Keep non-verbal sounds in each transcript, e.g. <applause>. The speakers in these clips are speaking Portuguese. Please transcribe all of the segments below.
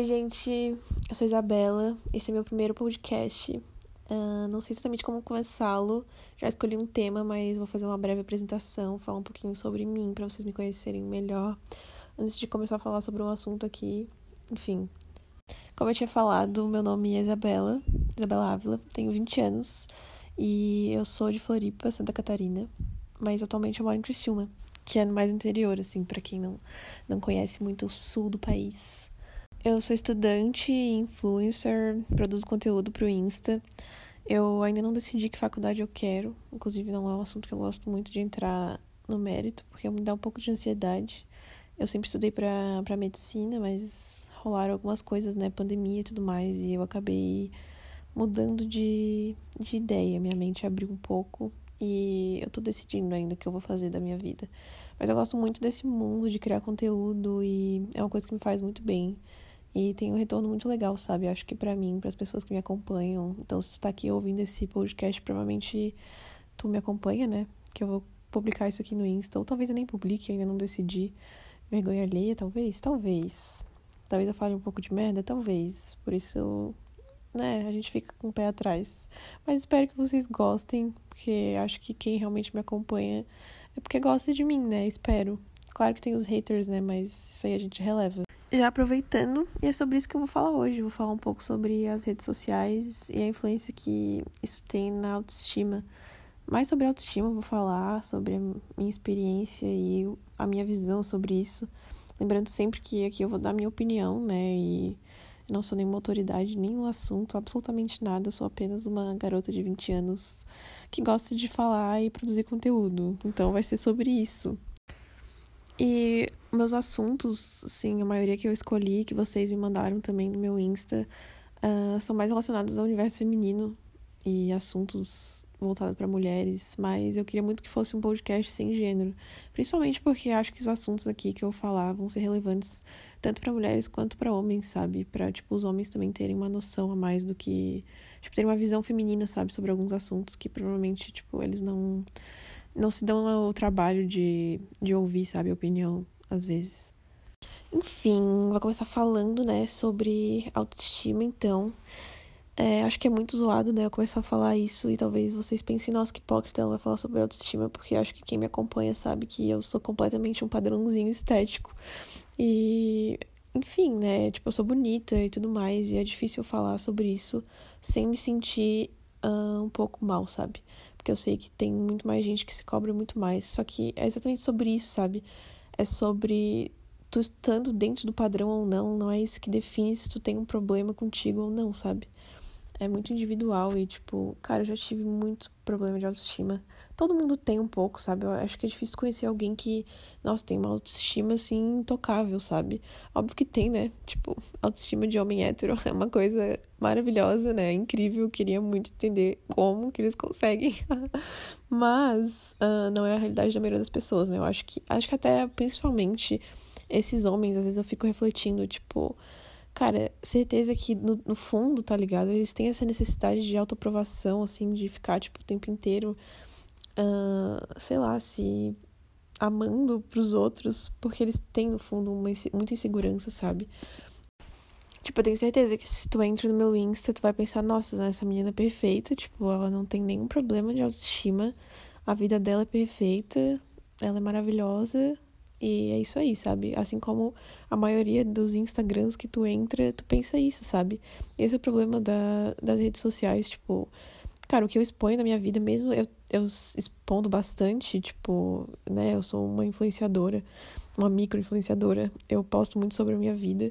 Oi, gente, eu sou Isabela, esse é meu primeiro podcast. Uh, não sei exatamente como começá-lo, já escolhi um tema, mas vou fazer uma breve apresentação, falar um pouquinho sobre mim para vocês me conhecerem melhor antes de começar a falar sobre um assunto aqui. Enfim, como eu tinha falado, meu nome é Isabela, Isabela Ávila, tenho 20 anos e eu sou de Floripa, Santa Catarina, mas atualmente eu moro em Criciúma, que é mais interior, assim, para quem não, não conhece muito o sul do país. Eu sou estudante, influencer, produzo conteúdo pro Insta. Eu ainda não decidi que faculdade eu quero, inclusive não é um assunto que eu gosto muito de entrar no mérito, porque me dá um pouco de ansiedade. Eu sempre estudei para para medicina, mas rolaram algumas coisas, né, pandemia e tudo mais, e eu acabei mudando de, de ideia. Minha mente abriu um pouco e eu tô decidindo ainda o que eu vou fazer da minha vida. Mas eu gosto muito desse mundo de criar conteúdo e é uma coisa que me faz muito bem. E tem um retorno muito legal, sabe? Acho que para mim, para as pessoas que me acompanham. Então, se tu tá aqui ouvindo esse podcast, provavelmente tu me acompanha, né? Que eu vou publicar isso aqui no Insta. Ou talvez eu nem publique, ainda não decidi. Vergonha alheia, talvez? Talvez. Talvez eu fale um pouco de merda, talvez. Por isso, né, a gente fica com o pé atrás. Mas espero que vocês gostem, porque acho que quem realmente me acompanha é porque gosta de mim, né? Espero. Claro que tem os haters, né? Mas isso aí a gente releva já aproveitando, e é sobre isso que eu vou falar hoje. vou falar um pouco sobre as redes sociais e a influência que isso tem na autoestima. Mais sobre autoestima, eu vou falar sobre a minha experiência e a minha visão sobre isso. Lembrando sempre que aqui eu vou dar minha opinião, né? E não sou nenhuma autoridade, nenhum assunto, absolutamente nada. sou apenas uma garota de 20 anos que gosta de falar e produzir conteúdo. Então vai ser sobre isso. E meus assuntos, sim, a maioria que eu escolhi, que vocês me mandaram também no meu Insta, uh, são mais relacionados ao universo feminino e assuntos voltados para mulheres, mas eu queria muito que fosse um podcast sem gênero, principalmente porque acho que os assuntos aqui que eu falar vão ser relevantes tanto para mulheres quanto para homens, sabe? Para tipo os homens também terem uma noção a mais do que, tipo, terem uma visão feminina, sabe, sobre alguns assuntos que provavelmente, tipo, eles não não se dão o trabalho de, de ouvir, sabe, a opinião, às vezes. Enfim, vou começar falando, né, sobre autoestima, então. É, acho que é muito zoado, né, eu começar a falar isso e talvez vocês pensem, nossa, que hipócrita, ela vai falar sobre autoestima, porque acho que quem me acompanha sabe que eu sou completamente um padrãozinho estético. E, enfim, né, tipo, eu sou bonita e tudo mais, e é difícil falar sobre isso sem me sentir uh, um pouco mal, sabe? Porque eu sei que tem muito mais gente que se cobra muito mais. Só que é exatamente sobre isso, sabe? É sobre tu estando dentro do padrão ou não, não é isso que define se tu tem um problema contigo ou não, sabe? é muito individual e, tipo, cara, eu já tive muito problema de autoestima. Todo mundo tem um pouco, sabe? Eu acho que é difícil conhecer alguém que, nossa, tem uma autoestima assim intocável, sabe? Óbvio que tem, né? Tipo, autoestima de homem hétero <laughs> é uma coisa maravilhosa, né? Incrível. Queria muito entender como que eles conseguem. <laughs> Mas uh, não é a realidade da maioria das pessoas, né? Eu acho que, acho que até principalmente esses homens, às vezes eu fico refletindo, tipo Cara, certeza que no, no fundo, tá ligado? Eles têm essa necessidade de autoaprovação, assim, de ficar, tipo, o tempo inteiro, uh, sei lá, se amando pros outros, porque eles têm, no fundo, uma, muita insegurança, sabe? Tipo, eu tenho certeza que se tu entra no meu Insta, tu vai pensar, nossa, essa menina é perfeita, tipo, ela não tem nenhum problema de autoestima, a vida dela é perfeita, ela é maravilhosa, e é isso aí, sabe? Assim como a maioria dos Instagrams que tu entra, tu pensa isso, sabe? Esse é o problema da, das redes sociais, tipo. Cara, o que eu exponho na minha vida, mesmo eu, eu expondo bastante, tipo, né? Eu sou uma influenciadora, uma micro-influenciadora. Eu posto muito sobre a minha vida.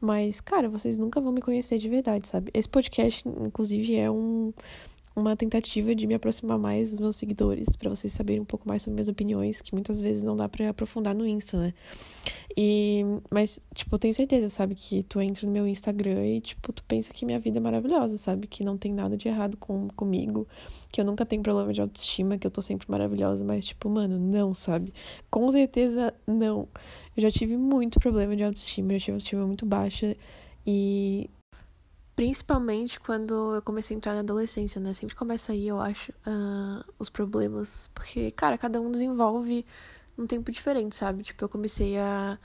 Mas, cara, vocês nunca vão me conhecer de verdade, sabe? Esse podcast, inclusive, é um, uma tentativa de me aproximar mais dos meus seguidores, para vocês saberem um pouco mais sobre minhas opiniões, que muitas vezes não dá para aprofundar no Insta, né? E mas tipo, eu tenho certeza, sabe, que tu entra no meu Instagram e tipo, tu pensa que minha vida é maravilhosa, sabe? Que não tem nada de errado com comigo, que eu nunca tenho problema de autoestima, que eu tô sempre maravilhosa, mas tipo, mano, não, sabe? Com certeza não. Eu já tive muito problema de autoestima, eu já tive autoestima muito baixa e Principalmente quando eu comecei a entrar na adolescência, né? Sempre começa aí, eu acho, uh, os problemas. Porque, cara, cada um desenvolve um tempo diferente, sabe? Tipo, eu comecei a,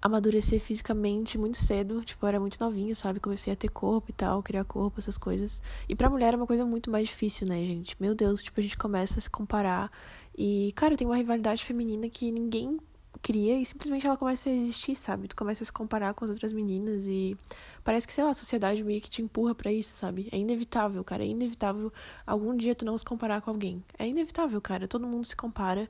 amadurecer fisicamente muito cedo. Tipo, eu era muito novinha, sabe? Comecei a ter corpo e tal, criar corpo, essas coisas. E pra mulher é uma coisa muito mais difícil, né, gente? Meu Deus, tipo, a gente começa a se comparar. E, cara, tem uma rivalidade feminina que ninguém cria e simplesmente ela começa a existir, sabe? Tu começa a se comparar com as outras meninas e parece que, sei lá, a sociedade meio que te empurra para isso, sabe? É inevitável, cara, é inevitável algum dia tu não se comparar com alguém. É inevitável, cara, todo mundo se compara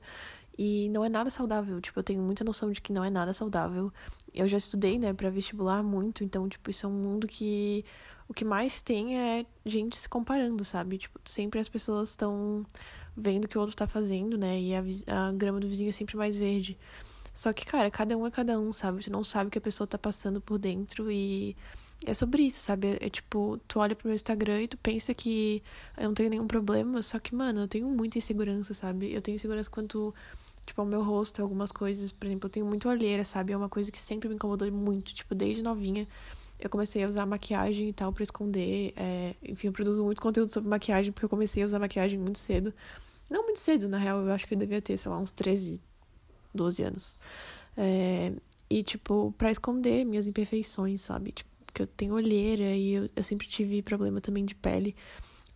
e não é nada saudável. Tipo, eu tenho muita noção de que não é nada saudável. Eu já estudei, né, para vestibular muito, então, tipo, isso é um mundo que o que mais tem é gente se comparando, sabe? Tipo, sempre as pessoas estão vendo o que o outro tá fazendo, né? E a, a grama do vizinho é sempre mais verde. Só que, cara, cada um é cada um, sabe? Tu não sabe o que a pessoa tá passando por dentro e é sobre isso, sabe? É, é, tipo, tu olha pro meu Instagram e tu pensa que eu não tenho nenhum problema, só que, mano, eu tenho muita insegurança, sabe? Eu tenho insegurança quanto, tipo, ao meu rosto, algumas coisas. Por exemplo, eu tenho muito olheira, sabe? É uma coisa que sempre me incomodou muito, tipo, desde novinha. Eu comecei a usar maquiagem e tal para esconder. É... Enfim, eu produzo muito conteúdo sobre maquiagem porque eu comecei a usar maquiagem muito cedo. Não muito cedo, na real, eu acho que eu devia ter, sei lá, uns 13, 12 anos. É, e, tipo, pra esconder minhas imperfeições, sabe? Tipo, porque eu tenho olheira e eu, eu sempre tive problema também de pele,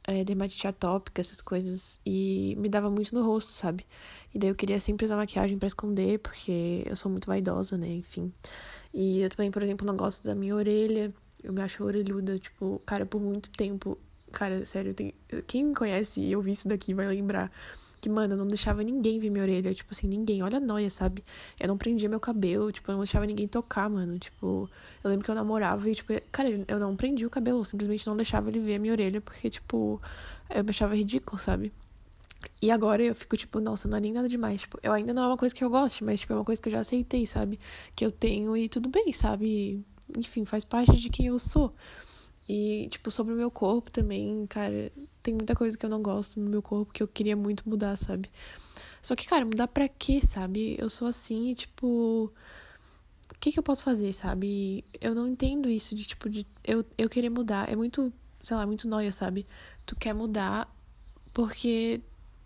é, dermatite atópica, essas coisas. E me dava muito no rosto, sabe? E daí eu queria sempre usar maquiagem para esconder, porque eu sou muito vaidosa, né? Enfim. E eu também, por exemplo, não gosto da minha orelha. Eu me acho orelhuda, tipo, cara, por muito tempo. Cara, sério, tem... quem me conhece e ouvi isso daqui vai lembrar que, mano, eu não deixava ninguém ver minha orelha. Tipo assim, ninguém. Olha a noia, sabe? Eu não prendia meu cabelo. Tipo, eu não deixava ninguém tocar, mano. Tipo, eu lembro que eu namorava e, tipo, cara, eu não prendia o cabelo. Eu simplesmente não deixava ele ver a minha orelha. Porque, tipo, eu me achava ridículo, sabe? E agora eu fico, tipo, nossa, não é nem nada demais. Tipo, eu ainda não é uma coisa que eu goste, mas, tipo, é uma coisa que eu já aceitei, sabe? Que eu tenho e tudo bem, sabe? Enfim, faz parte de quem eu sou. E, tipo, sobre o meu corpo também, cara, tem muita coisa que eu não gosto no meu corpo que eu queria muito mudar, sabe? Só que, cara, mudar pra quê, sabe? Eu sou assim e, tipo. O que, que eu posso fazer, sabe? Eu não entendo isso de, tipo, de eu, eu querer mudar. É muito, sei lá, muito noia, sabe? Tu quer mudar porque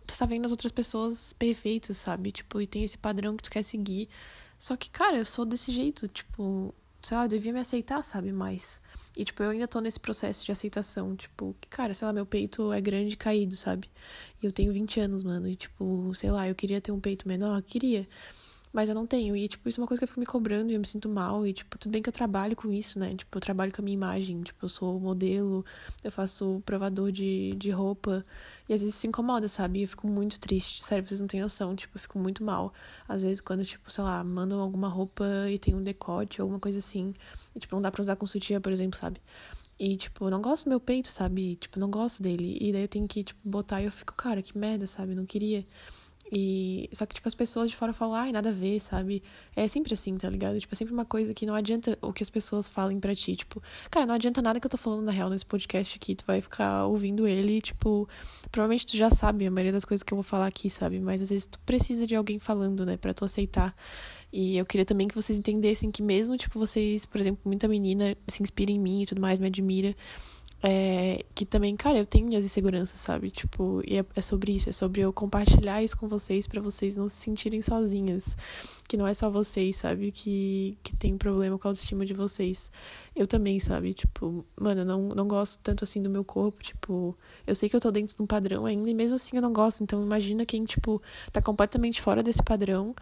tu tá vendo as outras pessoas perfeitas, sabe? Tipo, e tem esse padrão que tu quer seguir. Só que, cara, eu sou desse jeito, tipo, sei lá, eu devia me aceitar, sabe? Mais. E, tipo, eu ainda tô nesse processo de aceitação. Tipo, que, cara, sei lá, meu peito é grande e caído, sabe? E eu tenho 20 anos, mano. E, tipo, sei lá, eu queria ter um peito menor? Queria. Mas eu não tenho. E, tipo, isso é uma coisa que eu fico me cobrando e eu me sinto mal. E, tipo, tudo bem que eu trabalho com isso, né? Tipo, eu trabalho com a minha imagem. Tipo, eu sou modelo, eu faço provador de, de roupa. E às vezes isso incomoda, sabe? E eu fico muito triste. Sério, vocês não têm noção. Tipo, eu fico muito mal. Às vezes, quando, tipo, sei lá, mandam alguma roupa e tem um decote, alguma coisa assim. E, tipo, não dá pra usar com sutiã, por exemplo, sabe? E, tipo, eu não gosto do meu peito, sabe? Tipo, não gosto dele. E daí eu tenho que, tipo, botar e eu fico, cara, que merda, sabe? Não queria. E só que, tipo, as pessoas de fora falam, ai, nada a ver, sabe? É sempre assim, tá ligado? Tipo, é sempre uma coisa que não adianta o que as pessoas falem pra ti. Tipo, cara, não adianta nada que eu tô falando na real nesse podcast aqui. Tu vai ficar ouvindo ele e, tipo, provavelmente tu já sabe a maioria das coisas que eu vou falar aqui, sabe? Mas às vezes tu precisa de alguém falando, né, pra tu aceitar. E eu queria também que vocês entendessem que mesmo, tipo, vocês, por exemplo, muita menina se inspira em mim e tudo mais, me admira. É, que também, cara, eu tenho minhas inseguranças, sabe? Tipo, e é, é sobre isso, é sobre eu compartilhar isso com vocês para vocês não se sentirem sozinhas. Que não é só vocês, sabe? Que, que tem problema com a autoestima de vocês. Eu também, sabe? Tipo, mano, eu não, não gosto tanto assim do meu corpo. Tipo, eu sei que eu tô dentro de um padrão ainda e mesmo assim eu não gosto. Então, imagina quem, tipo, tá completamente fora desse padrão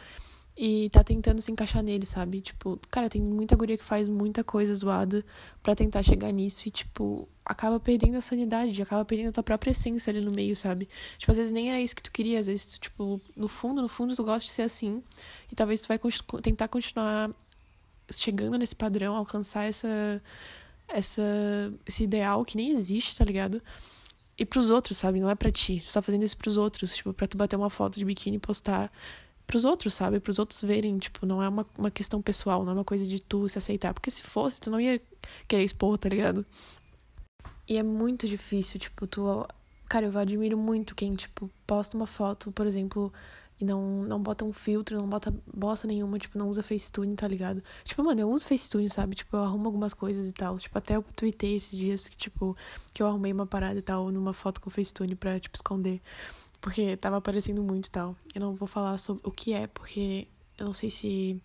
e tá tentando se encaixar nele, sabe? Tipo, cara, tem muita guria que faz muita coisa zoada para tentar chegar nisso e, tipo, acaba perdendo a sanidade, acaba perdendo a tua própria essência ali no meio, sabe? Tipo, às vezes nem era isso que tu queria, às vezes tu, tipo, no fundo, no fundo tu gosta de ser assim e talvez tu vai tentar continuar chegando nesse padrão, alcançar essa essa esse ideal que nem existe, tá ligado? E pros outros, sabe? Não é pra ti. Tu tá fazendo isso pros outros, tipo, pra tu bater uma foto de biquíni e postar pros outros, sabe? Pros outros verem, tipo, não é uma, uma questão pessoal, não é uma coisa de tu se aceitar. Porque se fosse, tu não ia querer expor, tá ligado? E é muito difícil, tipo, tu. Cara, eu admiro muito quem, tipo, posta uma foto, por exemplo, e não, não bota um filtro, não bota bosta nenhuma, tipo, não usa Facetune, tá ligado? Tipo, mano, eu uso Facetune, sabe? Tipo, eu arrumo algumas coisas e tal. Tipo, até eu tuitei esses dias que, tipo, que eu arrumei uma parada e tal numa foto com Facetune pra, tipo, esconder. Porque tava aparecendo muito e tal. Eu não vou falar sobre o que é, porque eu não sei se.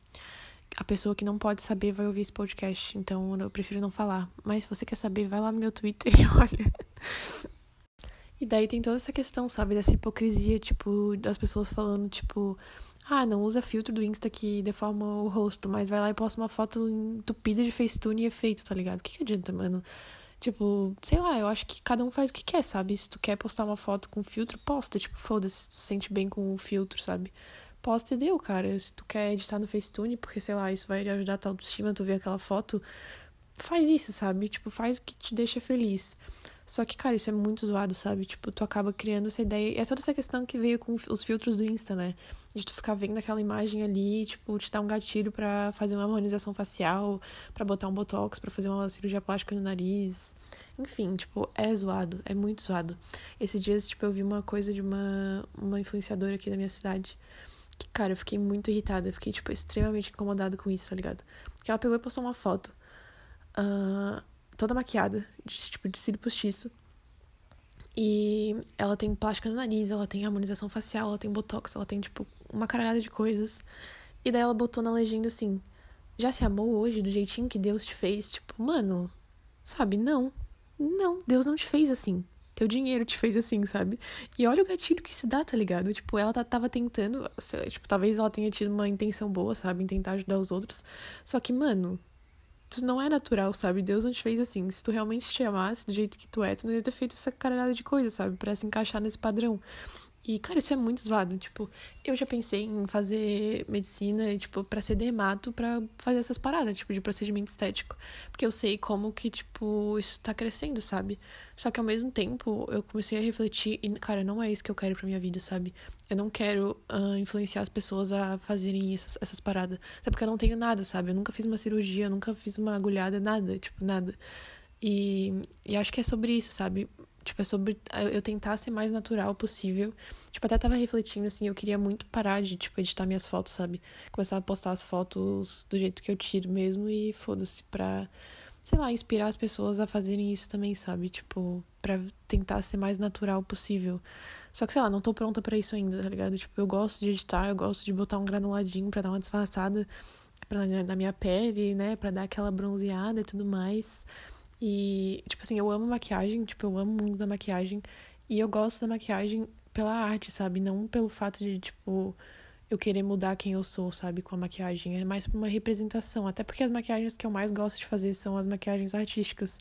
a pessoa que não pode saber vai ouvir esse podcast, então eu prefiro não falar. Mas se você quer saber, vai lá no meu Twitter e <laughs> olha. E daí tem toda essa questão, sabe, dessa hipocrisia, tipo, das pessoas falando, tipo, ah, não usa filtro do Insta que deforma o rosto, mas vai lá e posta uma foto entupida de Facetune e efeito, tá ligado? O que, que adianta, mano? Tipo, sei lá, eu acho que cada um faz o que quer, sabe? Se tu quer postar uma foto com filtro, posta. Tipo, foda-se, tu se sente bem com o filtro, sabe? Posta e deu, cara. Se tu quer editar no Facetune, porque, sei lá, isso vai ajudar a tua autoestima, tu ver aquela foto, faz isso, sabe? Tipo, faz o que te deixa feliz. Só que, cara, isso é muito zoado, sabe? Tipo, tu acaba criando essa ideia. É toda essa questão que veio com os filtros do Insta, né? De tu ficar vendo aquela imagem ali, tipo, te dar um gatilho para fazer uma harmonização facial, para botar um botox, para fazer uma cirurgia plástica no nariz. Enfim, tipo, é zoado, é muito zoado. Esses dias, tipo, eu vi uma coisa de uma, uma influenciadora aqui da minha cidade. Que, cara, eu fiquei muito irritada. Eu fiquei, tipo, extremamente incomodada com isso, tá ligado? Que ela pegou e postou uma foto. Uh, toda maquiada, de, tipo, de cílio postiço. E ela tem plástica no nariz, ela tem harmonização facial, ela tem botox, ela tem, tipo, uma caralhada de coisas. E daí ela botou na legenda assim: Já se amou hoje do jeitinho que Deus te fez? Tipo, mano, sabe? Não. Não, Deus não te fez assim. Teu dinheiro te fez assim, sabe? E olha o gatilho que isso dá, tá ligado? Tipo, ela tava tentando, tipo, talvez ela tenha tido uma intenção boa, sabe? Em tentar ajudar os outros. Só que, mano, tu não é natural, sabe? Deus não te fez assim. Se tu realmente te amasse do jeito que tu é, tu não ia ter feito essa caralhada de coisa, sabe? Pra se encaixar nesse padrão. E, cara, isso é muito zoado. Tipo, eu já pensei em fazer medicina, tipo, pra ser dermato, pra fazer essas paradas, tipo, de procedimento estético. Porque eu sei como que, tipo, isso tá crescendo, sabe? Só que ao mesmo tempo, eu comecei a refletir e, cara, não é isso que eu quero pra minha vida, sabe? Eu não quero uh, influenciar as pessoas a fazerem essas, essas paradas. Até porque eu não tenho nada, sabe? Eu nunca fiz uma cirurgia, eu nunca fiz uma agulhada, nada, tipo, nada. E, e acho que é sobre isso, sabe? Tipo, é sobre eu tentar ser mais natural possível. Tipo, até tava refletindo, assim, eu queria muito parar de, tipo, editar minhas fotos, sabe? Começar a postar as fotos do jeito que eu tiro mesmo e foda-se pra, sei lá, inspirar as pessoas a fazerem isso também, sabe? Tipo, pra tentar ser mais natural possível. Só que, sei lá, não tô pronta para isso ainda, tá ligado? Tipo, eu gosto de editar, eu gosto de botar um granuladinho pra dar uma disfarçada pra, na minha pele, né? Pra dar aquela bronzeada e tudo mais. E, tipo assim, eu amo maquiagem, tipo, eu amo o mundo da maquiagem. E eu gosto da maquiagem pela arte, sabe? Não pelo fato de, tipo, eu querer mudar quem eu sou, sabe? Com a maquiagem. É mais uma representação. Até porque as maquiagens que eu mais gosto de fazer são as maquiagens artísticas.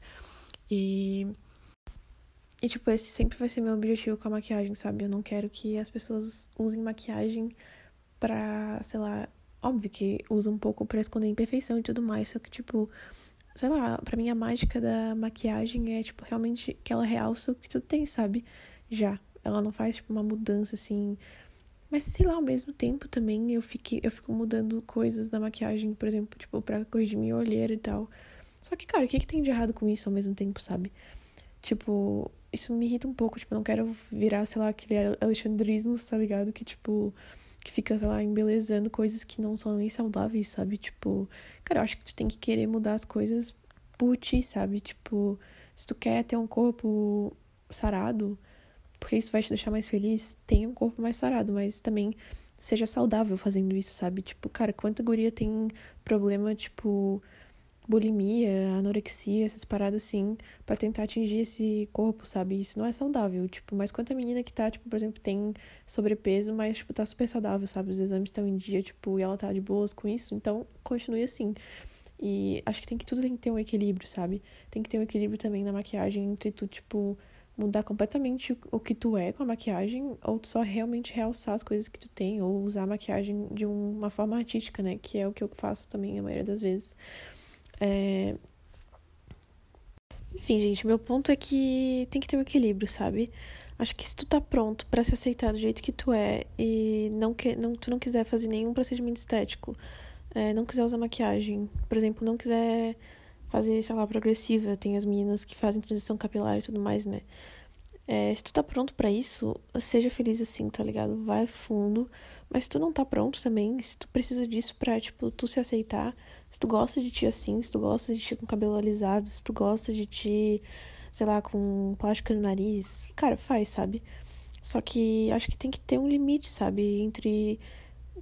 E. E, tipo, esse sempre vai ser meu objetivo com a maquiagem, sabe? Eu não quero que as pessoas usem maquiagem pra, sei lá. Óbvio que usam um pouco pra esconder imperfeição e tudo mais. Só que, tipo sei lá, pra mim a mágica da maquiagem é, tipo, realmente que ela realça o que tu tem, sabe? Já. Ela não faz, tipo, uma mudança assim. Mas, sei lá, ao mesmo tempo também eu, fique, eu fico mudando coisas na maquiagem, por exemplo, tipo, pra corrigir minha olheira e tal. Só que, cara, o que, que tem de errado com isso ao mesmo tempo, sabe? Tipo, isso me irrita um pouco, tipo, eu não quero virar, sei lá, aquele alexandrismo, tá ligado? Que, tipo, que fica, sei lá, embelezando coisas que não são nem saudáveis, sabe? Tipo, cara, eu acho que tu tem que querer mudar as coisas por ti, sabe? Tipo, se tu quer ter um corpo sarado, porque isso vai te deixar mais feliz, tenha um corpo mais sarado, mas também seja saudável fazendo isso, sabe? Tipo, cara, quanta guria tem problema, tipo, bulimia, anorexia, essas paradas assim, para tentar atingir esse corpo, sabe? Isso não é saudável, tipo, mas quanta menina que tá, tipo, por exemplo, tem sobrepeso, mas, tipo, tá super saudável, sabe? Os exames estão em dia, tipo, e ela tá de boas com isso, então continue assim. E acho que tem que tudo tem que ter um equilíbrio, sabe? Tem que ter um equilíbrio também na maquiagem entre tu, tipo, mudar completamente o que tu é com a maquiagem, ou só realmente realçar as coisas que tu tem, ou usar a maquiagem de uma forma artística, né? Que é o que eu faço também a maioria das vezes. É... Enfim, gente, meu ponto é que tem que ter um equilíbrio, sabe? Acho que se tu tá pronto para se aceitar do jeito que tu é e não que, não, tu não quiser fazer nenhum procedimento estético, é, não quiser usar maquiagem, por exemplo, não quiser fazer, sei lá, progressiva, tem as meninas que fazem transição capilar e tudo mais, né? É, se tu tá pronto para isso, seja feliz assim, tá ligado? Vai fundo. Mas se tu não tá pronto também, se tu precisa disso pra, tipo, tu se aceitar, se tu gosta de ti assim, se tu gosta de ti com cabelo alisado, se tu gosta de ti, sei lá, com plástico no nariz, cara, faz, sabe? Só que acho que tem que ter um limite, sabe? Entre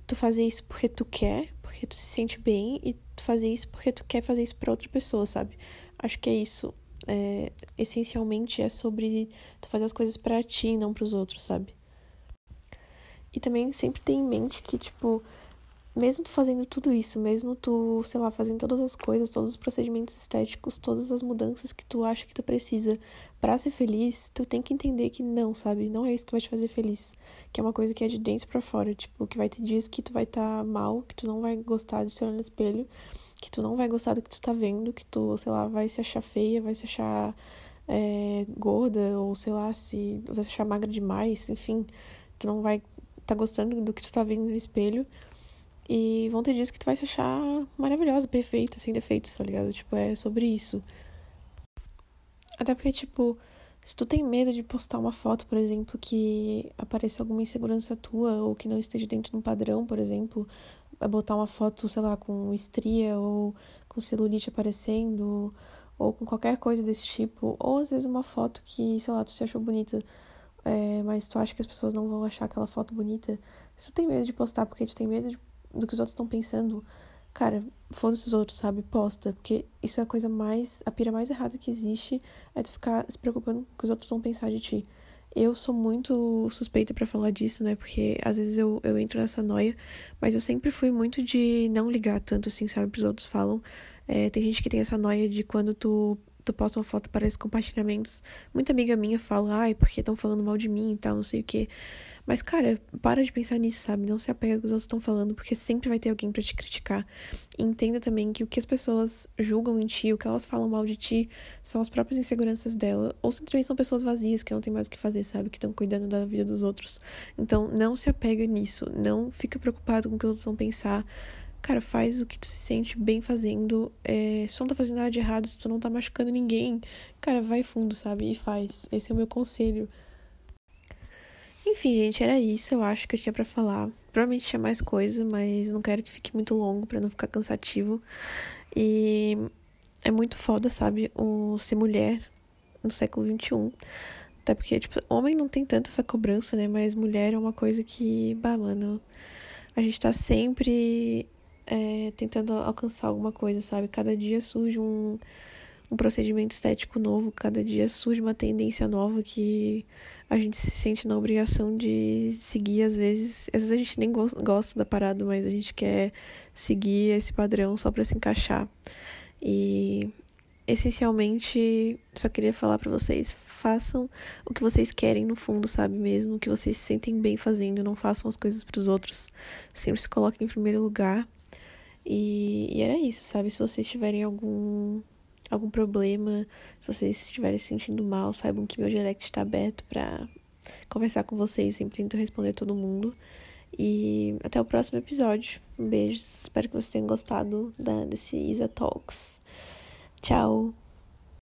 tu fazer isso porque tu quer, porque tu se sente bem e tu fazer isso porque tu quer fazer isso para outra pessoa, sabe? Acho que é isso. É, essencialmente é sobre tu fazer as coisas para ti e não para os outros, sabe? E também sempre ter em mente que, tipo, mesmo tu fazendo tudo isso, mesmo tu, sei lá, fazendo todas as coisas, todos os procedimentos estéticos, todas as mudanças que tu acha que tu precisa para ser feliz, tu tem que entender que não, sabe? Não é isso que vai te fazer feliz. Que é uma coisa que é de dentro para fora. Tipo, que vai ter dias que tu vai estar tá mal, que tu não vai gostar de se olhar no espelho, que tu não vai gostar do que tu tá vendo, que tu, sei lá, vai se achar feia, vai se achar é, gorda, ou sei lá, se vai se achar magra demais, enfim. Tu não vai tá gostando do que tu tá vendo no espelho. E vão ter dias que tu vai se achar maravilhosa, perfeita, sem defeitos, tá ligado? Tipo, é sobre isso. Até porque, tipo, se tu tem medo de postar uma foto, por exemplo, que apareça alguma insegurança tua ou que não esteja dentro de um padrão, por exemplo, é botar uma foto, sei lá, com estria ou com celulite aparecendo ou com qualquer coisa desse tipo, ou às vezes uma foto que, sei lá, tu se achou bonita, é, mas tu acha que as pessoas não vão achar aquela foto bonita, se tu tem medo de postar porque tu tem medo de do que os outros estão pensando, cara, foda-se os outros, sabe? Posta. Porque isso é a coisa mais. A pira mais errada que existe é tu ficar se preocupando com o que os outros vão pensar de ti. Eu sou muito suspeita para falar disso, né? Porque às vezes eu, eu entro nessa noia, mas eu sempre fui muito de não ligar tanto assim, sabe? Pros outros falam. É, tem gente que tem essa noia de quando tu, tu posta uma foto para esses compartilhamentos. Muita amiga minha fala, ai, porque estão falando mal de mim e tal, não sei o quê. Mas, cara, para de pensar nisso, sabe? Não se apega ao que os outros estão falando, porque sempre vai ter alguém para te criticar. E entenda também que o que as pessoas julgam em ti, o que elas falam mal de ti, são as próprias inseguranças dela. Ou simplesmente são pessoas vazias que não tem mais o que fazer, sabe? Que estão cuidando da vida dos outros. Então, não se apega nisso. Não fica preocupado com o que os outros vão pensar. Cara, faz o que tu se sente bem fazendo. É, se tu não tá fazendo nada de errado, se tu não tá machucando ninguém, cara, vai fundo, sabe? E faz. Esse é o meu conselho. Enfim, gente, era isso. Eu acho que eu tinha para falar. Provavelmente tinha mais coisa, mas não quero que fique muito longo para não ficar cansativo. E é muito foda, sabe? O ser mulher no século XXI. Até porque, tipo, homem não tem tanto essa cobrança, né? Mas mulher é uma coisa que, bah, mano, a gente tá sempre é, tentando alcançar alguma coisa, sabe? Cada dia surge um, um procedimento estético novo, cada dia surge uma tendência nova que a gente se sente na obrigação de seguir, às vezes. Às vezes a gente nem gosta da parada, mas a gente quer seguir esse padrão só para se encaixar. E essencialmente, só queria falar para vocês: façam o que vocês querem no fundo, sabe? Mesmo o que vocês se sentem bem fazendo, não façam as coisas para os outros. Sempre se coloquem em primeiro lugar. E, e era isso, sabe? Se vocês tiverem algum algum problema, se vocês estiverem se sentindo mal, saibam que meu direct está aberto para conversar com vocês, sempre tento responder todo mundo. E até o próximo episódio. Um beijo, espero que vocês tenham gostado da, desse Isa Talks. Tchau!